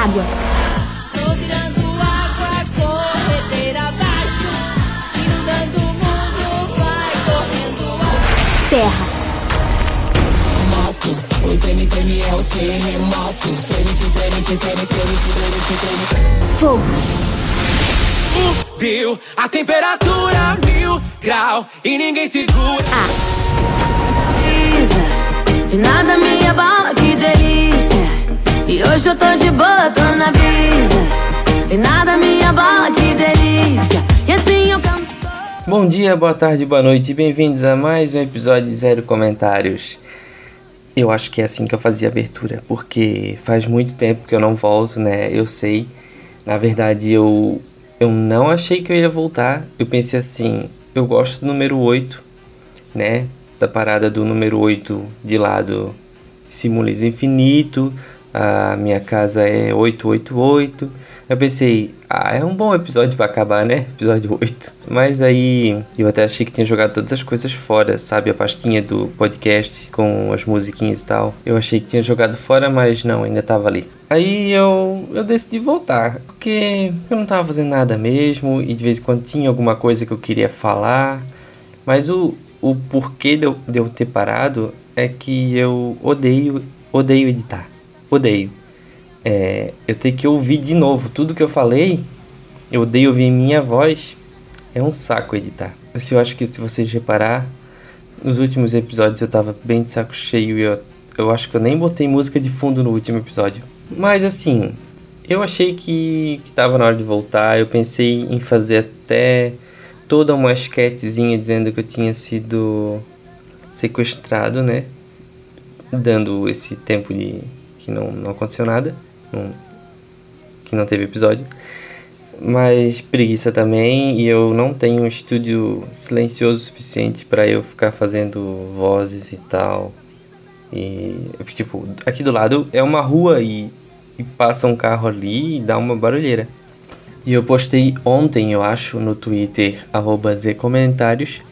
água. Tô virando água, corredeira abaixo. Inundando o mundo, vai correndo água. Terra. Fogo. Viu a temperatura mil grau e ninguém segura. brisa E nada me abala, que delícia E hoje eu tô de boa, tô na brisa E nada me abala, que delícia E assim eu canto Bom dia, boa tarde, boa noite, bem-vindos a mais um episódio de Zero Comentários. Eu acho que é assim que eu fazia a abertura, porque faz muito tempo que eu não volto, né? Eu sei. Na verdade, eu, eu não achei que eu ia voltar. Eu pensei assim, eu gosto do número 8, né? Da parada do número 8 de lado simboliza infinito. A minha casa é 888. Eu pensei, ah, é um bom episódio pra acabar, né? Episódio 8. Mas aí eu até achei que tinha jogado todas as coisas fora, sabe? A pastinha do podcast com as musiquinhas e tal. Eu achei que tinha jogado fora, mas não, ainda tava ali. Aí eu, eu decidi voltar, porque eu não tava fazendo nada mesmo e de vez em quando tinha alguma coisa que eu queria falar. Mas o, o porquê de eu, de eu ter parado é que eu odeio, odeio editar. Odeio. É, eu tenho que ouvir de novo tudo que eu falei. Eu odeio ouvir minha voz. É um saco editar. Se eu acho que se vocês reparar, nos últimos episódios eu tava bem de saco cheio e eu, eu acho que eu nem botei música de fundo no último episódio. Mas assim, eu achei que, que tava na hora de voltar. Eu pensei em fazer até toda uma esquetezinha dizendo que eu tinha sido sequestrado, né? Dando esse tempo de que não, não aconteceu nada, não, que não teve episódio. Mas preguiça também, e eu não tenho um estúdio silencioso suficiente para eu ficar fazendo vozes e tal. E, tipo, aqui do lado é uma rua e, e passa um carro ali e dá uma barulheira. E eu postei ontem, eu acho, no Twitter, arroba Zcomentários,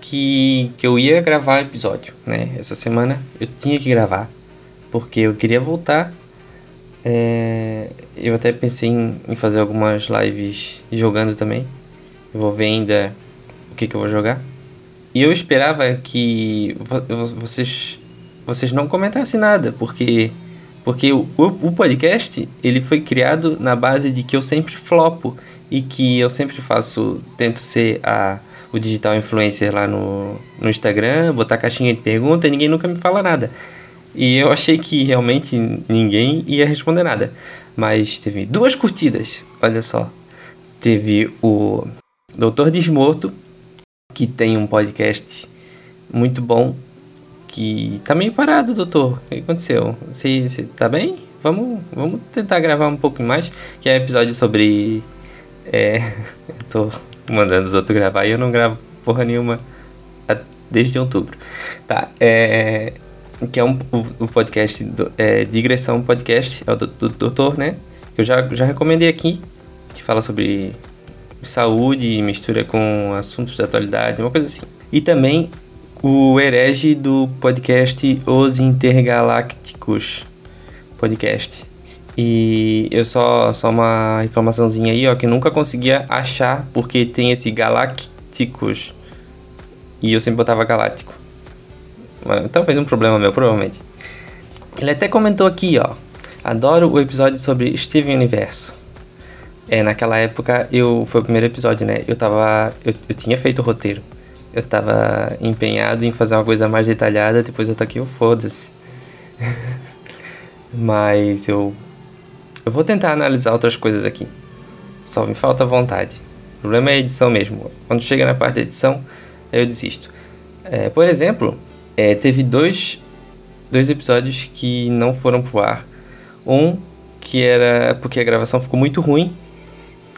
que, que eu ia gravar episódio, né? Essa semana eu tinha que gravar, porque eu queria voltar. É, eu até pensei em, em fazer algumas lives jogando também. Eu vou ver ainda o que, que eu vou jogar. E eu esperava que vo- vo- vocês, vocês não comentassem nada, porque porque o, o o podcast ele foi criado na base de que eu sempre flopo e que eu sempre faço, tento ser a, o digital influencer lá no, no Instagram, botar caixinha de pergunta e ninguém nunca me fala nada. E eu achei que realmente ninguém ia responder nada. Mas teve duas curtidas, olha só. Teve o Doutor Desmorto, que tem um podcast muito bom que tá meio parado, doutor. O que aconteceu? Você, você tá bem? Vamos, vamos tentar gravar um pouco mais, que é episódio sobre. É. eu tô mandando os outros gravar e eu não gravo porra nenhuma a- desde outubro. Tá, é. Que é um, o, podcast do, é, Digressão Podcast, é o do, do doutor, né? Eu já, já recomendei aqui, que fala sobre saúde mistura com assuntos da atualidade, uma coisa assim. E também o herege do podcast Os Intergalácticos podcast. E eu só só uma reclamaçãozinha aí, ó, que nunca conseguia achar porque tem esse galácticos e eu sempre botava galáctico. Talvez um problema meu, provavelmente. Ele até comentou aqui, ó. Adoro o episódio sobre Steven Universo. É, naquela época eu foi o primeiro episódio, né? Eu tava eu, eu tinha feito o roteiro. Eu tava empenhado em fazer uma coisa mais detalhada, depois eu aqui, eu foda-se. Mas eu eu vou tentar analisar outras coisas aqui. Só me falta vontade. O problema é a edição mesmo. Quando chega na parte da edição, eu desisto. É, por exemplo, é, teve dois, dois episódios que não foram pro ar. Um que era porque a gravação ficou muito ruim,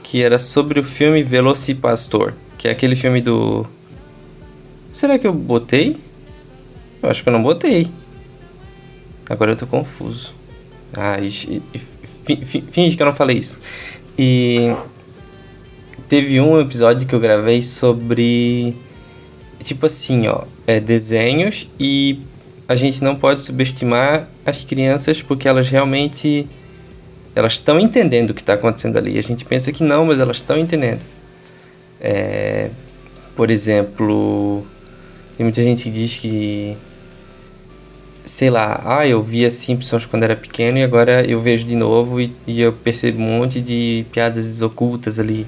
que era sobre o filme Velocipastor, que é aquele filme do. Será que eu botei? Eu acho que eu não botei. Agora eu tô confuso. Ah, e, e- fi- fi- finge que eu não falei isso. E teve um episódio que eu gravei sobre tipo assim, ó, é desenhos e a gente não pode subestimar as crianças porque elas realmente elas estão entendendo o que está acontecendo ali. A gente pensa que não, mas elas estão entendendo. É, por exemplo, tem muita gente que diz que sei lá, ah, eu via Simpsons quando era pequeno e agora eu vejo de novo e, e eu percebo um monte de piadas ocultas ali.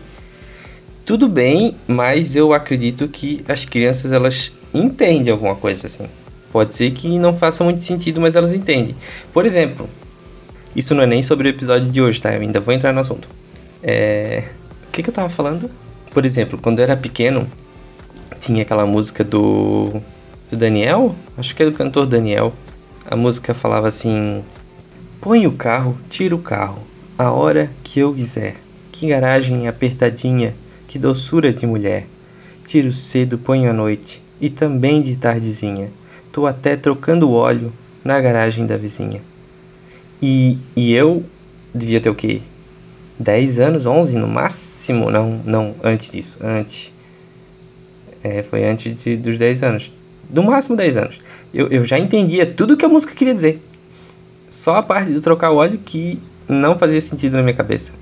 Tudo bem, mas eu acredito que as crianças elas entendem alguma coisa assim. Pode ser que não faça muito sentido, mas elas entendem. Por exemplo, isso não é nem sobre o episódio de hoje, tá? Eu ainda vou entrar no assunto. É... O que, que eu tava falando? Por exemplo, quando eu era pequeno, tinha aquela música do. do Daniel? Acho que é do cantor Daniel a música falava assim: Põe o carro, tira o carro, a hora que eu quiser. Que garagem apertadinha, que doçura de mulher. Tiro cedo, ponho à noite, e também de tardezinha. Tô até trocando óleo na garagem da vizinha. E, e eu devia ter o quê? 10 anos, 11 no máximo? Não, não, antes disso, antes. É, foi antes de, dos 10 anos. No máximo 10 anos eu, eu já entendia tudo que a música queria dizer. Só a parte de trocar o óleo que não fazia sentido na minha cabeça.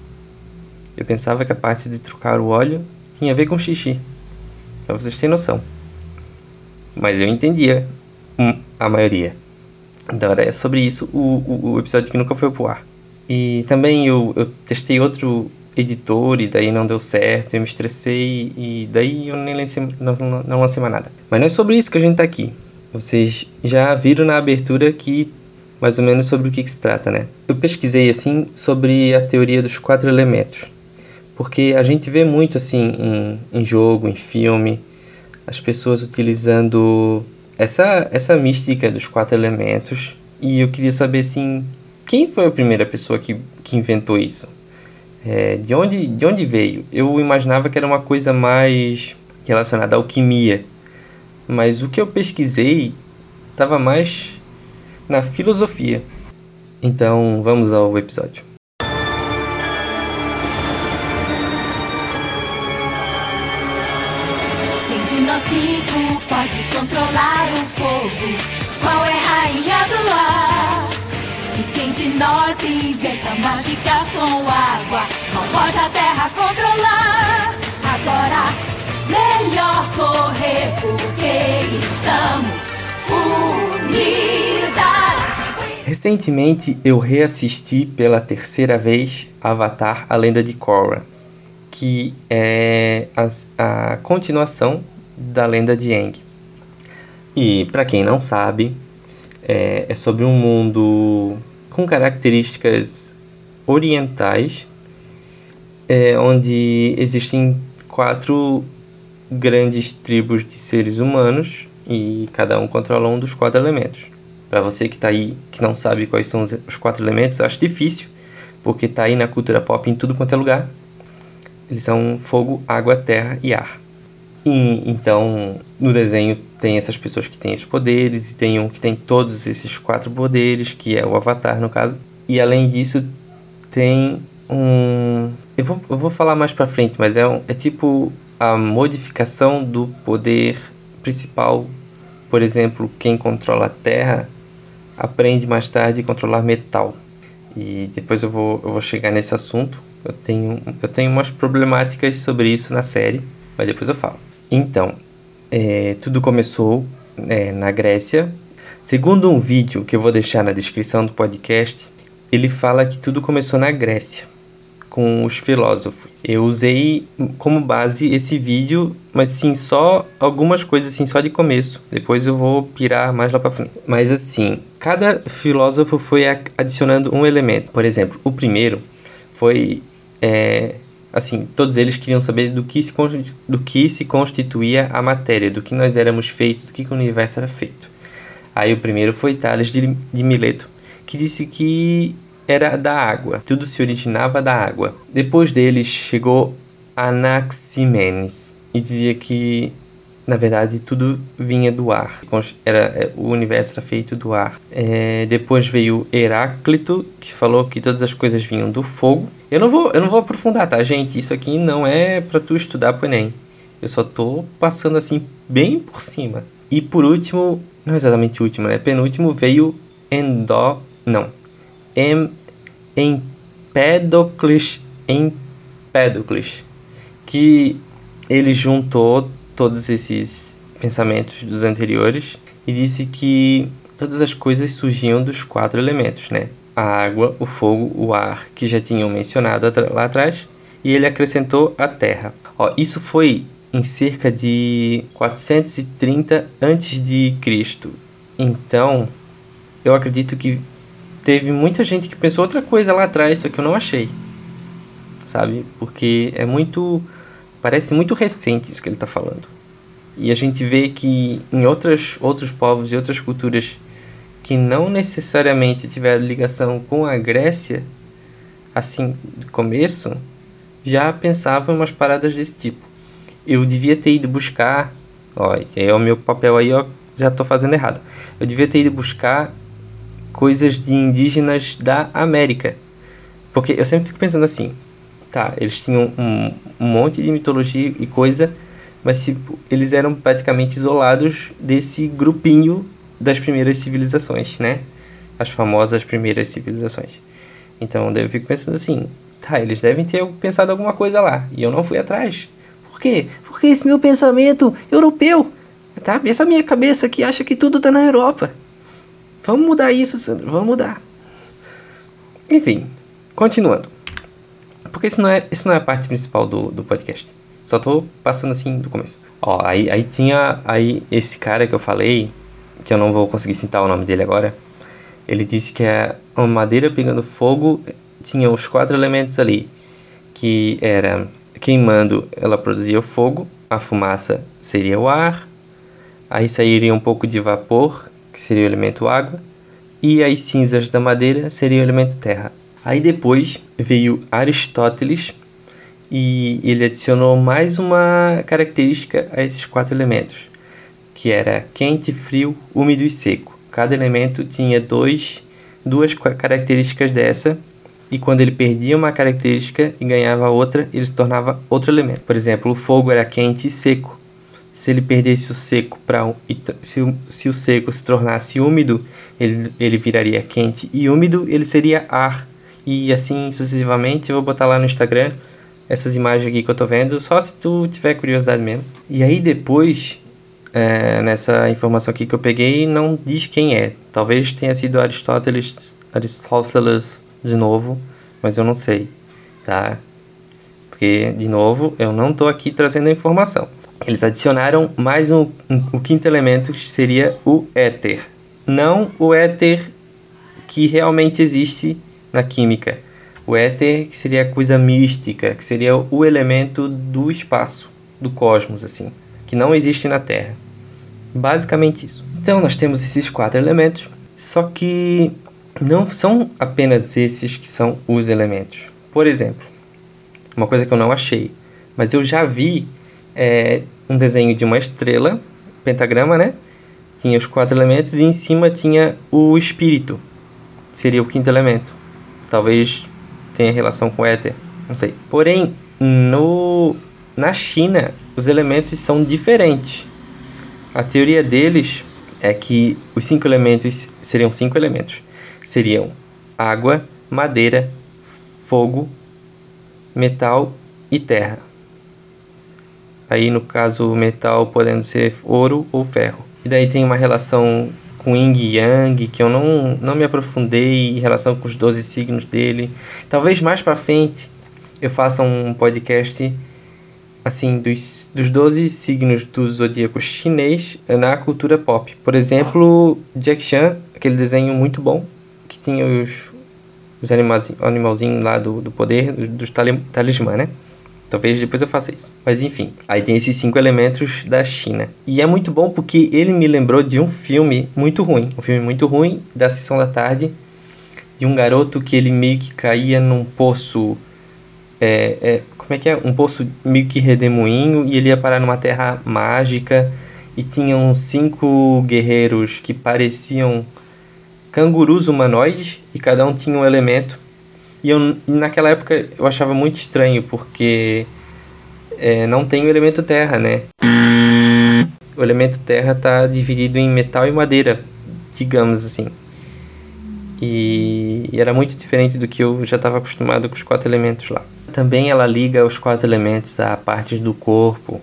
Eu pensava que a parte de trocar o óleo tinha a ver com xixi. Pra vocês terem noção. Mas eu entendia hum, a maioria. Então era sobre isso o, o, o, episódio que nunca foi pro ar. E também eu, eu testei outro editor e daí não deu certo, eu me estressei e daí eu nem lancei, não, não, não lancei mais nada. Mas não é sobre isso que a gente tá aqui. Vocês já viram na abertura que mais ou menos sobre o que, que se trata, né? Eu pesquisei assim sobre a teoria dos quatro elementos, porque a gente vê muito assim em, em jogo, em filme, as pessoas utilizando essa essa mística dos quatro elementos e eu queria saber assim quem foi a primeira pessoa que, que inventou isso? É, de, onde, de onde veio? Eu imaginava que era uma coisa mais relacionada à alquimia, mas o que eu pesquisei estava mais na filosofia. Então vamos ao episódio. Controlar o fogo? Qual é a rainha do ar? E quem de nós inventa mágicas com água? Qual pode a terra controlar? Agora melhor correr porque estamos unidas. Recentemente eu reassisti pela terceira vez Avatar: A Lenda de Korra, que é a, a continuação da lenda de Aang. E para quem não sabe, é, é sobre um mundo com características orientais, é, onde existem quatro grandes tribos de seres humanos e cada um controla um dos quatro elementos. Para você que está aí, que não sabe quais são os quatro elementos, acho difícil, porque está aí na cultura pop em tudo quanto é lugar. Eles são fogo, água, terra e ar. E, então, no desenho tem essas pessoas que têm os poderes e tem um que tem todos esses quatro poderes, que é o Avatar no caso. E além disso, tem um. Eu vou, eu vou falar mais pra frente, mas é, um, é tipo a modificação do poder principal. Por exemplo, quem controla a terra aprende mais tarde a controlar metal. E depois eu vou, eu vou chegar nesse assunto. Eu tenho, eu tenho umas problemáticas sobre isso na série, mas depois eu falo. Então, é, tudo começou é, na Grécia. Segundo um vídeo que eu vou deixar na descrição do podcast, ele fala que tudo começou na Grécia com os filósofos. Eu usei como base esse vídeo, mas sim, só algumas coisas assim, só de começo. Depois eu vou pirar mais lá para frente. Mas assim, cada filósofo foi adicionando um elemento. Por exemplo, o primeiro foi é, assim, todos eles queriam saber do que, se, do que se constituía a matéria, do que nós éramos feitos, do que, que o universo era feito. Aí o primeiro foi Tales de, de Mileto, que disse que era da água. Tudo se originava da água. Depois deles chegou Anaximenes e dizia que na verdade tudo vinha do ar. Era, é, o universo era feito do ar. É, depois veio Heráclito, que falou que todas as coisas vinham do fogo. Eu não vou, eu não vou aprofundar, tá, gente? Isso aqui não é para tu estudar pro Enem. Eu só tô passando assim bem por cima. E por último, não exatamente último, né? Penúltimo veio Endó, não, em, Empédocles, Empédocles, que ele juntou todos esses pensamentos dos anteriores e disse que todas as coisas surgiam dos quatro elementos, né? A água, o fogo, o ar, que já tinham mencionado lá atrás, e ele acrescentou a terra. Ó, isso foi em cerca de 430 antes de Cristo. Então, eu acredito que teve muita gente que pensou outra coisa lá atrás, só que eu não achei. Sabe? Porque é muito parece muito recente isso que ele está falando. E a gente vê que em outras outros povos e outras culturas que não necessariamente tiveram ligação com a Grécia, assim, do começo, já pensavam em umas paradas desse tipo. Eu devia ter ido buscar, ó, é o meu papel aí, ó, já tô fazendo errado. Eu devia ter ido buscar coisas de indígenas da América. Porque eu sempre fico pensando assim, tá, eles tinham um, um monte de mitologia e coisa, mas tipo, eles eram praticamente isolados desse grupinho das primeiras civilizações, né? As famosas primeiras civilizações. Então eu fico pensando assim, tá, eles devem ter pensado alguma coisa lá, e eu não fui atrás. Por quê? Porque esse meu pensamento europeu, tá? Essa minha cabeça que acha que tudo tá na Europa. Vamos mudar isso, Sandro, vamos mudar. Enfim, continuando. Porque isso não é, isso não é a parte principal do, do podcast. Só tô passando assim do começo. Ó, aí, aí tinha aí esse cara que eu falei, que eu não vou conseguir citar o nome dele agora. Ele disse que é uma madeira pegando fogo tinha os quatro elementos ali, que era queimando, ela produzia o fogo, a fumaça seria o ar, aí sairia um pouco de vapor, que seria o elemento água, e as cinzas da madeira seria o elemento terra. Aí depois veio Aristóteles e ele adicionou mais uma característica a esses quatro elementos, que era quente, frio, úmido e seco. Cada elemento tinha dois, duas características dessa, e quando ele perdia uma característica e ganhava outra, ele se tornava outro elemento. Por exemplo, o fogo era quente e seco. Se ele perdesse o seco para se, o, se o seco se tornasse úmido, ele, ele viraria quente e úmido, ele seria ar. E assim sucessivamente, eu vou botar lá no Instagram essas imagens aqui que eu tô vendo, só se tu tiver curiosidade mesmo. E aí depois, é, nessa informação aqui que eu peguei, não diz quem é. Talvez tenha sido Aristóteles, Aristóteles de novo, mas eu não sei, tá? Porque, de novo, eu não tô aqui trazendo a informação. Eles adicionaram mais um, um, o quinto elemento, que seria o éter. Não o éter que realmente existe na química. O éter que seria a coisa mística, que seria o elemento do espaço, do cosmos, assim, que não existe na Terra. Basicamente isso. Então nós temos esses quatro elementos, só que não são apenas esses que são os elementos. Por exemplo, uma coisa que eu não achei, mas eu já vi é, um desenho de uma estrela, pentagrama, né? Tinha os quatro elementos e em cima tinha o espírito, seria o quinto elemento. Talvez tenha relação com éter, não sei. Porém, no na China, os elementos são diferentes. A teoria deles é que os cinco elementos seriam cinco elementos. Seriam água, madeira, fogo, metal e terra. Aí no caso metal podendo ser ouro ou ferro. E daí tem uma relação com Yin e Yang, que eu não, não me aprofundei em relação com os 12 signos dele. Talvez mais para frente eu faça um podcast assim dos, dos 12 signos do zodíaco chinês na cultura pop. Por exemplo, Jack Chan, aquele desenho muito bom que tinha os, os animalzinhos lá do, do poder, dos, dos talismã, né? Talvez depois eu faça isso. Mas enfim, aí tem esses cinco elementos da China. E é muito bom porque ele me lembrou de um filme muito ruim. Um filme muito ruim da sessão da tarde. De um garoto que ele meio que caía num poço. É, é, como é que é? Um poço meio que redemoinho. E ele ia parar numa terra mágica. E tinham cinco guerreiros que pareciam cangurus humanoides. E cada um tinha um elemento. E eu, naquela época eu achava muito estranho, porque é, não tem o elemento terra, né? O elemento terra está dividido em metal e madeira, digamos assim. E, e era muito diferente do que eu já estava acostumado com os quatro elementos lá. Também ela liga os quatro elementos a partes do corpo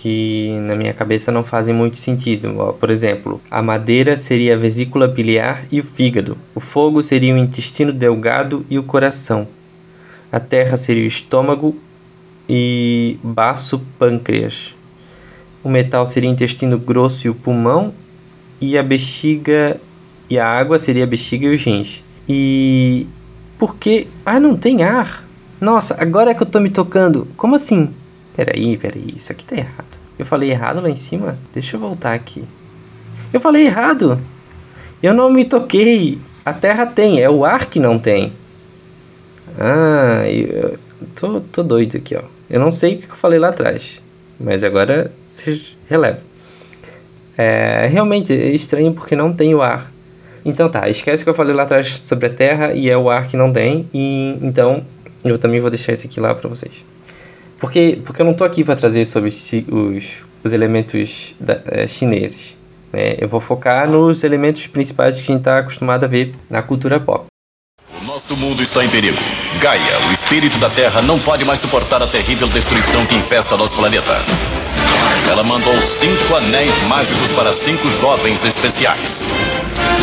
que na minha cabeça não fazem muito sentido. Por exemplo, a madeira seria a vesícula biliar e o fígado. O fogo seria o intestino delgado e o coração. A terra seria o estômago e baço pâncreas. O metal seria o intestino grosso e o pulmão. E a bexiga e a água seria a bexiga e os rins. E por que? Ah, não tem ar. Nossa, agora é que eu tô me tocando. Como assim? Peraí, peraí, isso aqui tá errado. Eu falei errado lá em cima? Deixa eu voltar aqui. Eu falei errado! Eu não me toquei! A terra tem, é o ar que não tem. Ah, eu tô, tô doido aqui, ó. Eu não sei o que eu falei lá atrás, mas agora se releva. É, realmente é estranho porque não tem o ar. Então tá, esquece que eu falei lá atrás sobre a Terra e é o ar que não tem. E então eu também vou deixar esse aqui lá para vocês. Porque, porque eu não tô aqui para trazer sobre os, os elementos da, é, chineses. Né? Eu vou focar nos elementos principais que a gente está acostumado a ver na cultura pop. O nosso mundo está em perigo. Gaia, o espírito da Terra, não pode mais suportar a terrível destruição que infesta nosso planeta. Ela mandou cinco anéis mágicos para cinco jovens especiais.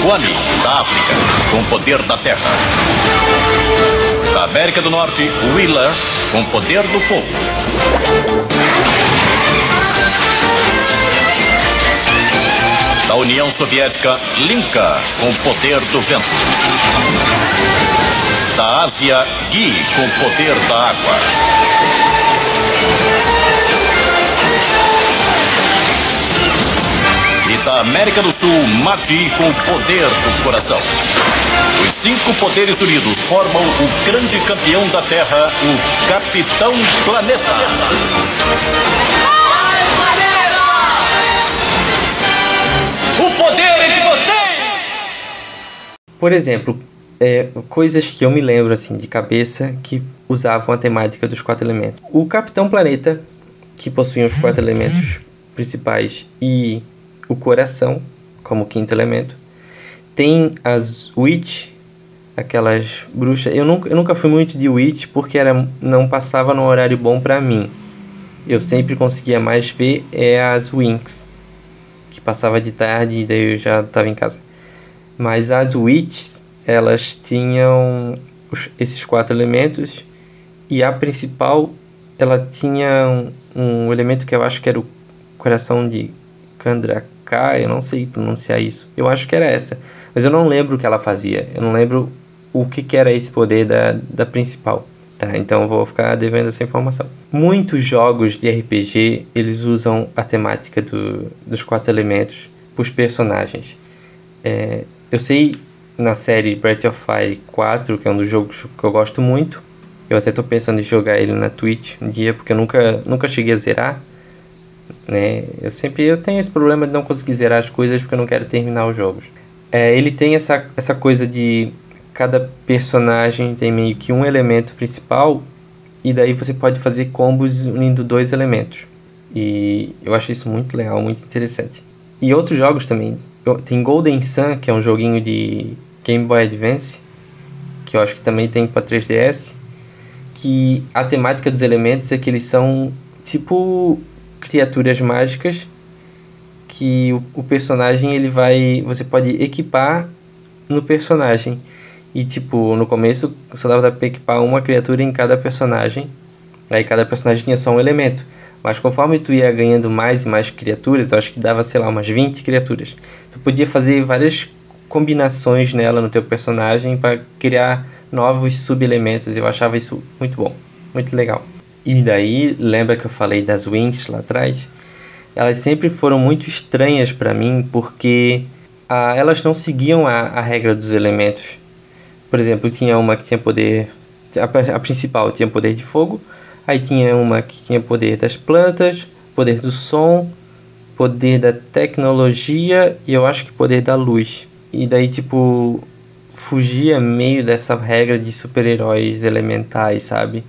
Kwani, da África, com o poder da Terra. Da América do Norte, Wheeler, com poder do fogo. Da União Soviética, Linka, com poder do vento. Da Ásia, Gui, com poder da água. Da América do Sul, Mati, com o poder do coração. Os cinco poderes unidos formam o grande campeão da Terra, o Capitão Planeta. O poder é de vocês! Por exemplo, é, coisas que eu me lembro assim de cabeça que usavam a temática dos quatro elementos. O Capitão Planeta, que possuía os quatro elementos principais e o coração como quinto elemento. Tem as Witch, aquelas bruxas. Eu nunca, eu nunca fui muito de Witch porque era, não passava no horário bom para mim. Eu sempre conseguia mais ver é as Winx, que passava de tarde e daí eu já estava em casa. Mas as Witches, elas tinham os, esses quatro elementos e a principal, ela tinha um, um elemento que eu acho que era o coração de Kandraka, eu não sei pronunciar isso. Eu acho que era essa, mas eu não lembro o que ela fazia. Eu não lembro o que, que era esse poder da, da principal. Tá, então vou ficar devendo essa informação. Muitos jogos de RPG, eles usam a temática do, dos quatro elementos para os personagens. É, eu sei na série Breath of Fire 4, que é um dos jogos que eu gosto muito. Eu até tô pensando em jogar ele na Twitch um dia, porque eu nunca, nunca cheguei a zerar. Né? Eu sempre eu tenho esse problema de não conseguir zerar as coisas porque eu não quero terminar os jogos. É, ele tem essa, essa coisa de cada personagem tem meio que um elemento principal e daí você pode fazer combos unindo dois elementos. E eu acho isso muito legal, muito interessante. E outros jogos também. Tem Golden Sun, que é um joguinho de Game Boy Advance, que eu acho que também tem para 3DS, que a temática dos elementos é que eles são tipo criaturas mágicas que o, o personagem ele vai você pode equipar no personagem. E tipo no começo só dava para equipar uma criatura em cada personagem. Aí cada personagem tinha só um elemento. Mas conforme tu ia ganhando mais e mais criaturas eu acho que dava sei lá umas 20 criaturas. Tu podia fazer várias combinações nela no teu personagem para criar novos subelementos. Eu achava isso muito bom muito legal e daí, lembra que eu falei das Wings lá atrás? Elas sempre foram muito estranhas para mim porque ah, elas não seguiam a, a regra dos elementos. Por exemplo, tinha uma que tinha poder. A, a principal tinha poder de fogo, aí tinha uma que tinha poder das plantas, poder do som, poder da tecnologia e eu acho que poder da luz. E daí, tipo, fugia meio dessa regra de super-heróis elementais, sabe?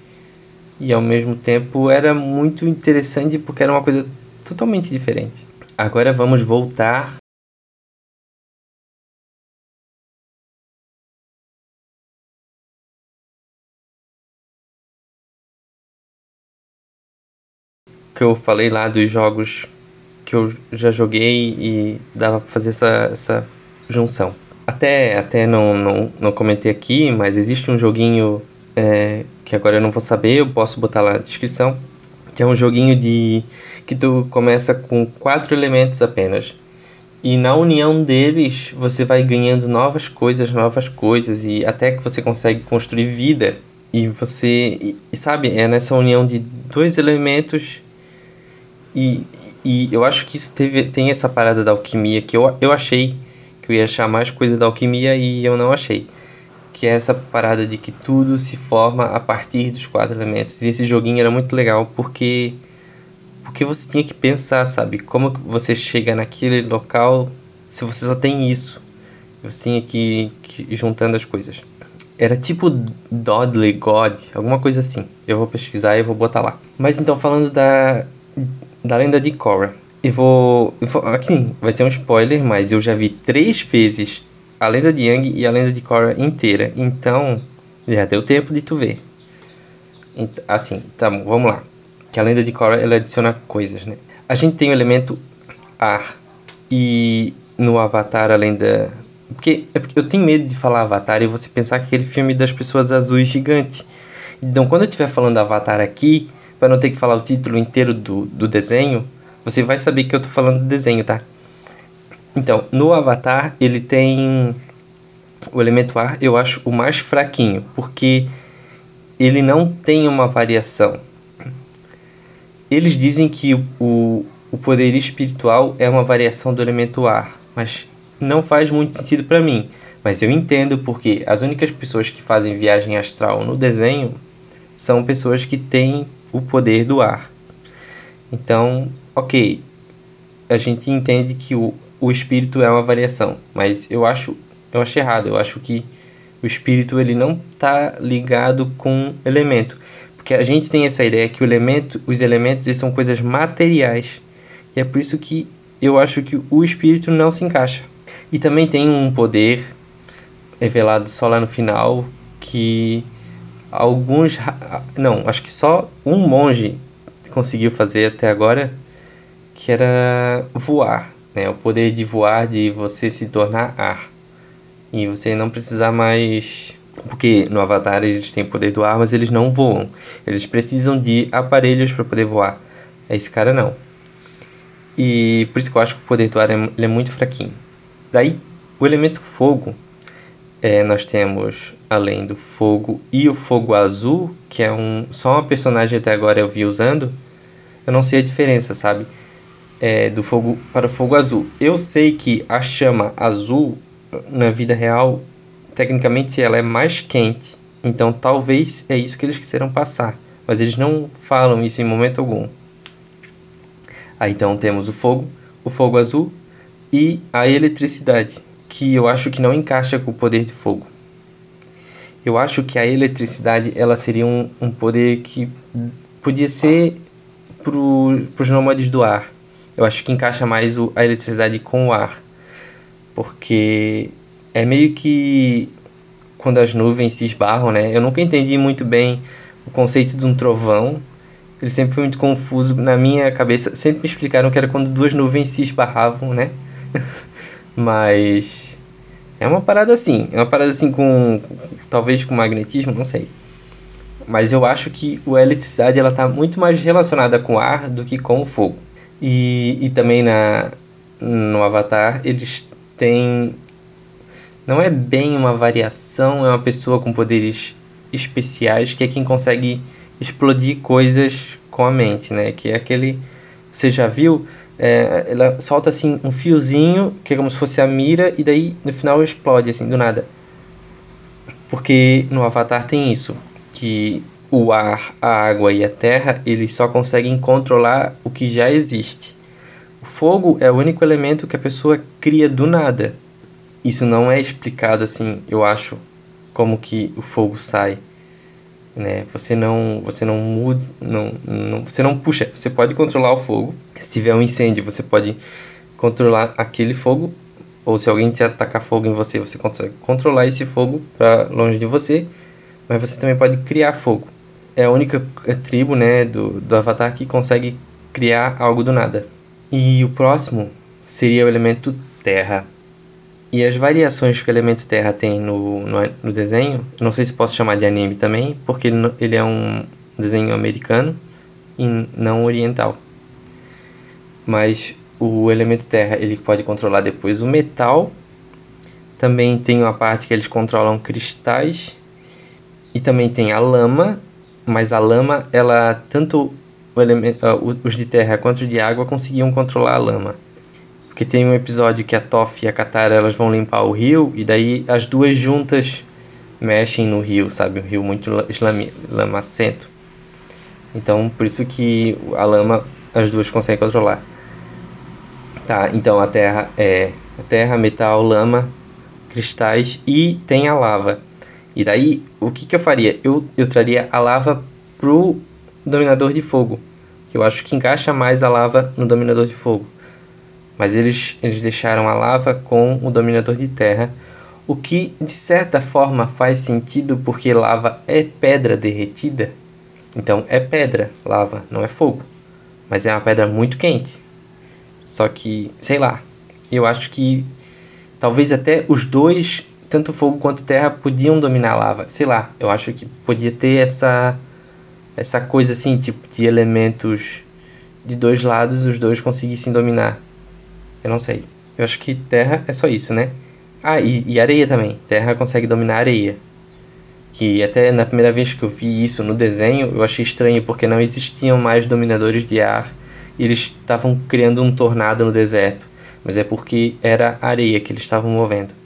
e ao mesmo tempo era muito interessante porque era uma coisa totalmente diferente. Agora vamos voltar que eu falei lá dos jogos que eu já joguei e dava para fazer essa, essa junção. Até, até não, não, não comentei aqui, mas existe um joguinho é, que agora eu não vou saber, eu posso botar lá na descrição, que é um joguinho de que tu começa com quatro elementos apenas. E na união deles, você vai ganhando novas coisas, novas coisas, e até que você consegue construir vida. E você, e, e sabe, é nessa união de dois elementos. E, e eu acho que isso teve, tem essa parada da alquimia que eu, eu achei que eu ia achar mais coisa da alquimia e eu não achei. Que é essa parada de que tudo se forma a partir dos quatro elementos. E esse joguinho era muito legal porque porque você tinha que pensar, sabe? Como você chega naquele local se você só tem isso. Você tinha que, que ir juntando as coisas. Era tipo Dodley God, alguma coisa assim. Eu vou pesquisar e vou botar lá. Mas então, falando da, da lenda de Korra. Eu vou, eu vou. Aqui vai ser um spoiler, mas eu já vi três vezes a lenda de Yang e a lenda de Korra inteira. Então, já deu tempo de tu ver. Assim, tá bom, vamos lá que a lenda de Korra ela adiciona coisas, né? A gente tem o elemento ar e no Avatar a lenda porque, é eu tenho medo de falar Avatar e você pensar que aquele filme das pessoas azuis gigante. Então, quando eu estiver falando Avatar aqui, para não ter que falar o título inteiro do, do desenho, você vai saber que eu tô falando do desenho, tá? Então, no Avatar, ele tem o elemento ar, eu acho o mais fraquinho, porque ele não tem uma variação. Eles dizem que o, o poder espiritual é uma variação do elemento ar, mas não faz muito sentido para mim. Mas eu entendo porque as únicas pessoas que fazem viagem astral no desenho são pessoas que têm o poder do ar. Então, ok, a gente entende que o, o espírito é uma variação, mas eu acho eu acho errado. Eu acho que o espírito ele não está ligado com elemento. Porque a gente tem essa ideia que o elemento, os elementos eles são coisas materiais. E é por isso que eu acho que o espírito não se encaixa. E também tem um poder revelado só lá no final que alguns não, acho que só um monge conseguiu fazer até agora, que era voar, né? O poder de voar, de você se tornar ar. E você não precisar mais porque no Avatar eles têm poder do ar, mas eles não voam. Eles precisam de aparelhos para poder voar. Esse cara não. E por isso que eu acho que o poder do ar é, é muito fraquinho. Daí, o elemento fogo, é, nós temos, além do fogo e o fogo azul, que é um só uma personagem até agora eu vi usando, eu não sei a diferença, sabe? É, do fogo para o fogo azul. Eu sei que a chama azul, na vida real, tecnicamente ela é mais quente. Então talvez é isso que eles quiseram passar. Mas eles não falam isso em momento algum. Aí então temos o fogo, o fogo azul e a eletricidade, que eu acho que não encaixa com o poder de fogo. Eu acho que a eletricidade ela seria um, um poder que podia ser para os nômades do ar. Eu acho que encaixa mais o, a eletricidade com o ar. Porque é meio que quando as nuvens se esbarram, né? Eu nunca entendi muito bem o conceito de um trovão. Ele sempre foi muito confuso na minha cabeça. Sempre me explicaram que era quando duas nuvens se esbarravam, né? Mas é uma parada assim, é uma parada assim com talvez com magnetismo, não sei. Mas eu acho que a eletricidade ela tá muito mais relacionada com o ar do que com o fogo. E, e também na no Avatar eles têm não é bem uma variação, é uma pessoa com poderes especiais que é quem consegue explodir coisas com a mente, né? Que é aquele. Você já viu? É, ela solta assim um fiozinho, que é como se fosse a mira, e daí no final explode, assim, do nada. Porque no Avatar tem isso, que o ar, a água e a terra, eles só conseguem controlar o que já existe. O fogo é o único elemento que a pessoa cria do nada isso não é explicado assim, eu acho, como que o fogo sai, né? Você não, você não muda, não, não, você não puxa, você pode controlar o fogo. Se tiver um incêndio, você pode controlar aquele fogo, ou se alguém te atacar fogo em você, você consegue controlar esse fogo para longe de você, mas você também pode criar fogo. É a única tribo, né, do, do Avatar que consegue criar algo do nada. E o próximo seria o elemento terra. E as variações que o elemento terra tem no, no, no desenho, não sei se posso chamar de anime também, porque ele, ele é um desenho americano e não oriental. Mas o elemento terra ele pode controlar depois o metal. Também tem uma parte que eles controlam cristais. E também tem a lama, mas a lama, ela tanto elemento, uh, os de terra quanto os de água conseguiam controlar a lama. Porque tem um episódio que a Toff e a Katara elas vão limpar o rio e daí as duas juntas mexem no rio, sabe? Um rio muito lamacento. Então, por isso que a lama as duas conseguem controlar. Tá, então a terra é terra, metal, lama, cristais e tem a lava. E daí, o que, que eu faria? Eu, eu traria a lava pro dominador de fogo. Eu acho que encaixa mais a lava no dominador de fogo mas eles, eles deixaram a lava com o dominador de terra, o que de certa forma faz sentido porque lava é pedra derretida. Então é pedra, lava, não é fogo. Mas é uma pedra muito quente. Só que, sei lá, eu acho que talvez até os dois, tanto fogo quanto terra, podiam dominar a lava. Sei lá, eu acho que podia ter essa essa coisa assim, tipo de elementos de dois lados, os dois conseguissem dominar. Eu não sei. Eu acho que terra é só isso, né? Ah, e, e areia também. Terra consegue dominar areia. Que até na primeira vez que eu vi isso no desenho, eu achei estranho porque não existiam mais dominadores de ar e eles estavam criando um tornado no deserto. Mas é porque era areia que eles estavam movendo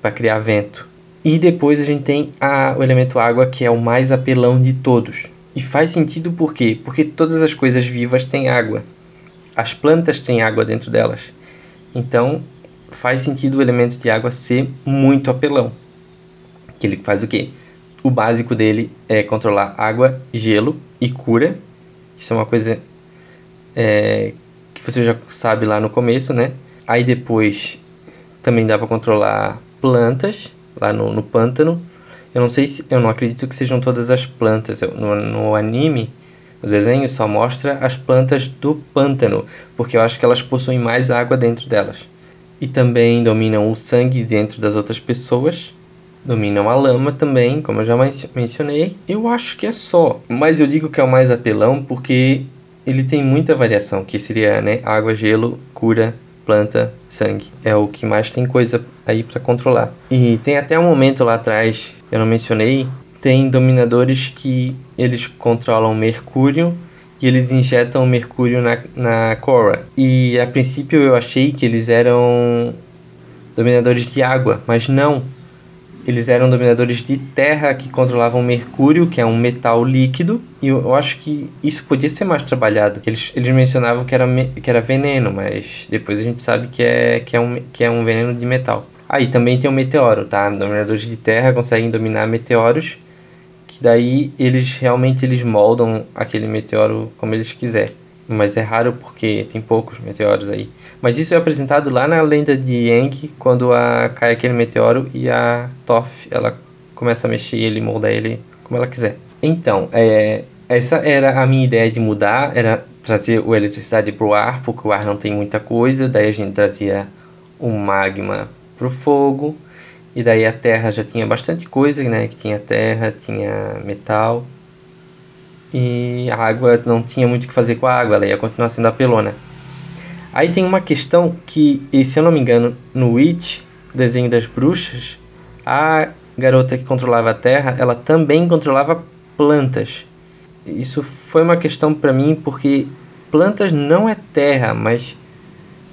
para criar vento. E depois a gente tem a, o elemento água, que é o mais apelão de todos. E faz sentido por quê? Porque todas as coisas vivas têm água. As plantas têm água dentro delas. Então, faz sentido o elemento de água ser muito apelão. Que ele faz o quê? O básico dele é controlar água, gelo e cura. Isso é uma coisa é, que você já sabe lá no começo, né? Aí depois também dá para controlar plantas lá no, no pântano. Eu não sei se. Eu não acredito que sejam todas as plantas. Eu, no, no anime o desenho só mostra as plantas do pântano, porque eu acho que elas possuem mais água dentro delas. E também dominam o sangue dentro das outras pessoas. Dominam a lama também, como eu já mencionei. Eu acho que é só. Mas eu digo que é o mais apelão porque ele tem muita variação, que seria né, água, gelo, cura, planta, sangue. É o que mais tem coisa aí para controlar. E tem até um momento lá atrás, eu não mencionei, tem dominadores que eles controlam Mercúrio e eles injetam Mercúrio na, na Korra. E a princípio eu achei que eles eram dominadores de água, mas não. Eles eram dominadores de terra que controlavam Mercúrio, que é um metal líquido, e eu, acho que isso podia ser mais trabalhado. Eles, eles mencionavam que era, que era veneno, mas depois a gente sabe que é, que é, um, que é um veneno de metal. Aí ah, também tem o meteoro, tá? Dominadores de terra conseguem dominar meteoros que daí eles realmente eles moldam aquele meteoro como eles quiserem. Mas é raro porque tem poucos meteoros aí. Mas isso é apresentado lá na lenda de Yang, quando a, cai aquele meteoro e a Toph, ela começa a mexer ele, molda ele como ela quiser. Então, é, essa era a minha ideia de mudar, era trazer o eletricidade pro ar, porque o ar não tem muita coisa, daí a gente trazia o magma pro fogo, e daí a terra já tinha bastante coisa, né? Que tinha terra, tinha metal. E a água não tinha muito o que fazer com a água, ela ia continuar sendo apelona. Aí tem uma questão que, se eu não me engano, no Witch, desenho das bruxas, a garota que controlava a terra, ela também controlava plantas. Isso foi uma questão para mim porque plantas não é terra, mas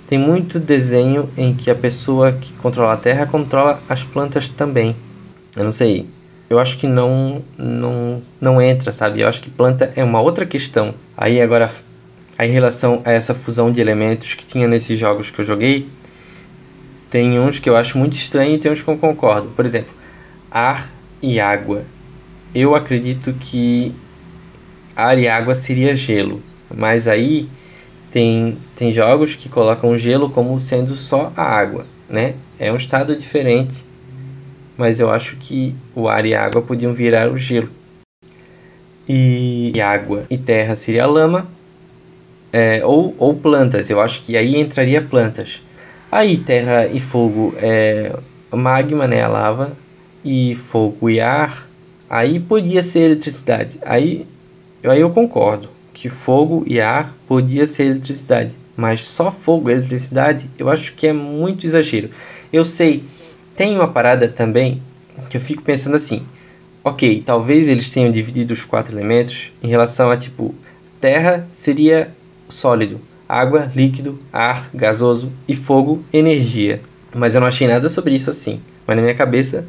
tem muito desenho em que a pessoa que controla a terra controla as plantas também. Eu não sei. Eu acho que não não não entra, sabe? Eu acho que planta é uma outra questão. Aí agora em relação a essa fusão de elementos que tinha nesses jogos que eu joguei, tem uns que eu acho muito estranho e tem uns que eu concordo. Por exemplo, ar e água. Eu acredito que ar e água seria gelo, mas aí tem, tem jogos que colocam gelo como sendo só a água, né? É um estado diferente, mas eu acho que o ar e a água podiam virar o gelo. E água e terra seria lama, é, ou, ou plantas, eu acho que aí entraria plantas. Aí terra e fogo é magma, né, a lava, e fogo e ar, aí podia ser eletricidade. Aí, aí eu concordo que fogo e ar podia ser eletricidade, mas só fogo e eletricidade eu acho que é muito exagero. Eu sei, tem uma parada também que eu fico pensando assim, ok, talvez eles tenham dividido os quatro elementos em relação a tipo, terra seria sólido, água, líquido, ar, gasoso e fogo, energia. Mas eu não achei nada sobre isso assim. Mas na minha cabeça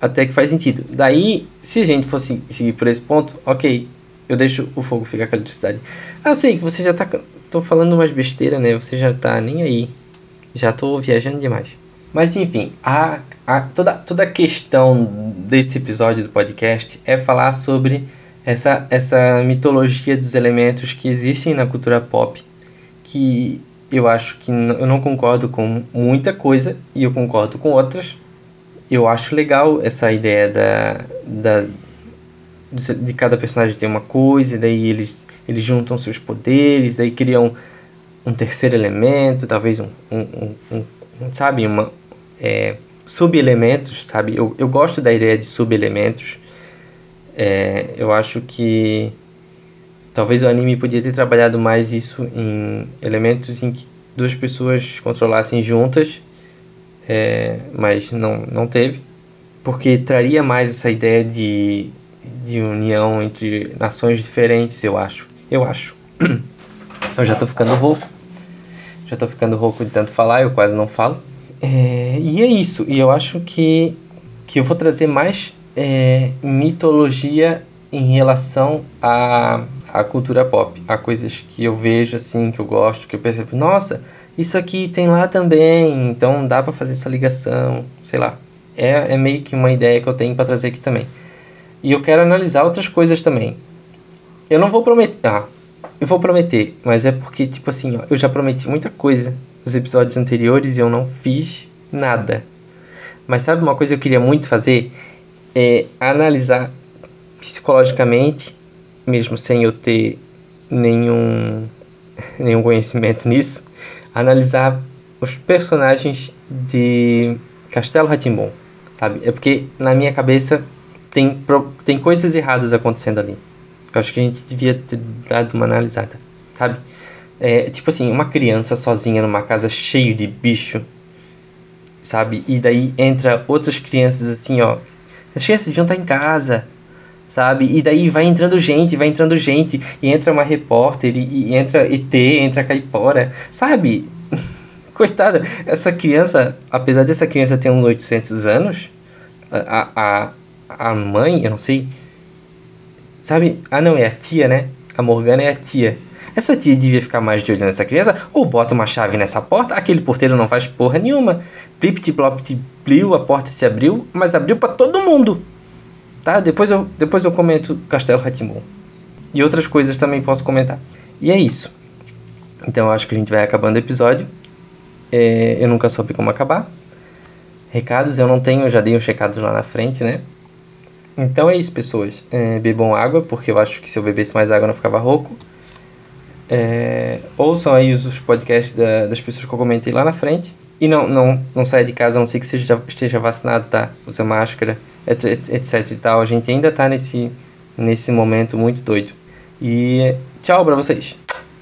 até que faz sentido. Daí, se a gente fosse seguir por esse ponto, ok, eu deixo o fogo ficar com a eletricidade. Ah, sei que você já tá. tô falando umas besteira, né? Você já tá nem aí. Já tô viajando demais. Mas enfim, a, a, toda, toda a questão desse episódio do podcast é falar sobre essa, essa mitologia dos elementos que existem na cultura pop, que eu acho que eu não concordo com muita coisa e eu concordo com outras. Eu acho legal essa ideia da, da de cada personagem ter uma coisa, e daí eles, eles juntam seus poderes, daí criam um terceiro elemento, talvez um, um, um, um sabe, uma, é, sub-elementos, sabe? Eu, eu gosto da ideia de sub-elementos. É, eu acho que talvez o anime podia ter trabalhado mais isso em elementos em que duas pessoas controlassem juntas, é, mas não, não teve, porque traria mais essa ideia de de união entre nações diferentes, eu acho. Eu acho. Eu já tô ficando rouco. Já tô ficando rouco de tanto falar, eu quase não falo. É, e é isso. E eu acho que, que eu vou trazer mais é, mitologia em relação à, à cultura pop. A coisas que eu vejo assim, que eu gosto, que eu percebo. Nossa, isso aqui tem lá também. Então dá para fazer essa ligação. Sei lá. É, é meio que uma ideia que eu tenho para trazer aqui também. E eu quero analisar outras coisas também. Eu não vou prometer. Ah, eu vou prometer, mas é porque, tipo assim, ó, eu já prometi muita coisa nos episódios anteriores e eu não fiz nada. Mas sabe uma coisa que eu queria muito fazer? É analisar psicologicamente, mesmo sem eu ter nenhum, nenhum conhecimento nisso, analisar os personagens de Castelo Ratimbom, sabe? É porque na minha cabeça tem, tem coisas erradas acontecendo ali. Eu acho que a gente devia ter dado uma analisada, sabe? É, tipo assim, uma criança sozinha numa casa cheio de bicho, sabe? E daí entra outras crianças assim, ó. Crianças deviam estar em casa, sabe? E daí vai entrando gente, vai entrando gente, e entra uma repórter, e, e entra ET, entra caipora, sabe? Coitada, essa criança, apesar dessa criança ter uns 800 anos, a, a, a mãe, eu não sei. Sabe? Ah, não, é a tia, né? A Morgana é a tia. Essa tia devia ficar mais de olho nessa criança, ou bota uma chave nessa porta, aquele porteiro não faz porra nenhuma. Plipti plopti pliu, a porta se abriu, mas abriu para todo mundo. Tá? Depois eu, depois eu comento Castelo Ratimbun. E outras coisas também posso comentar. E é isso. Então eu acho que a gente vai acabando o episódio. É, eu nunca soube como acabar. Recados eu não tenho, eu já dei os recados lá na frente, né? Então é isso, pessoas. É, bebam água, porque eu acho que se eu bebesse mais água eu não ficava rouco. É, ouçam aí os, podcasts da, das pessoas que eu comentei lá na frente. E não, não, não saia de casa a não ser que seja, esteja vacinado, tá? Usa máscara, etc, etc e tal. A gente ainda tá nesse, nesse momento muito doido. E tchau pra vocês.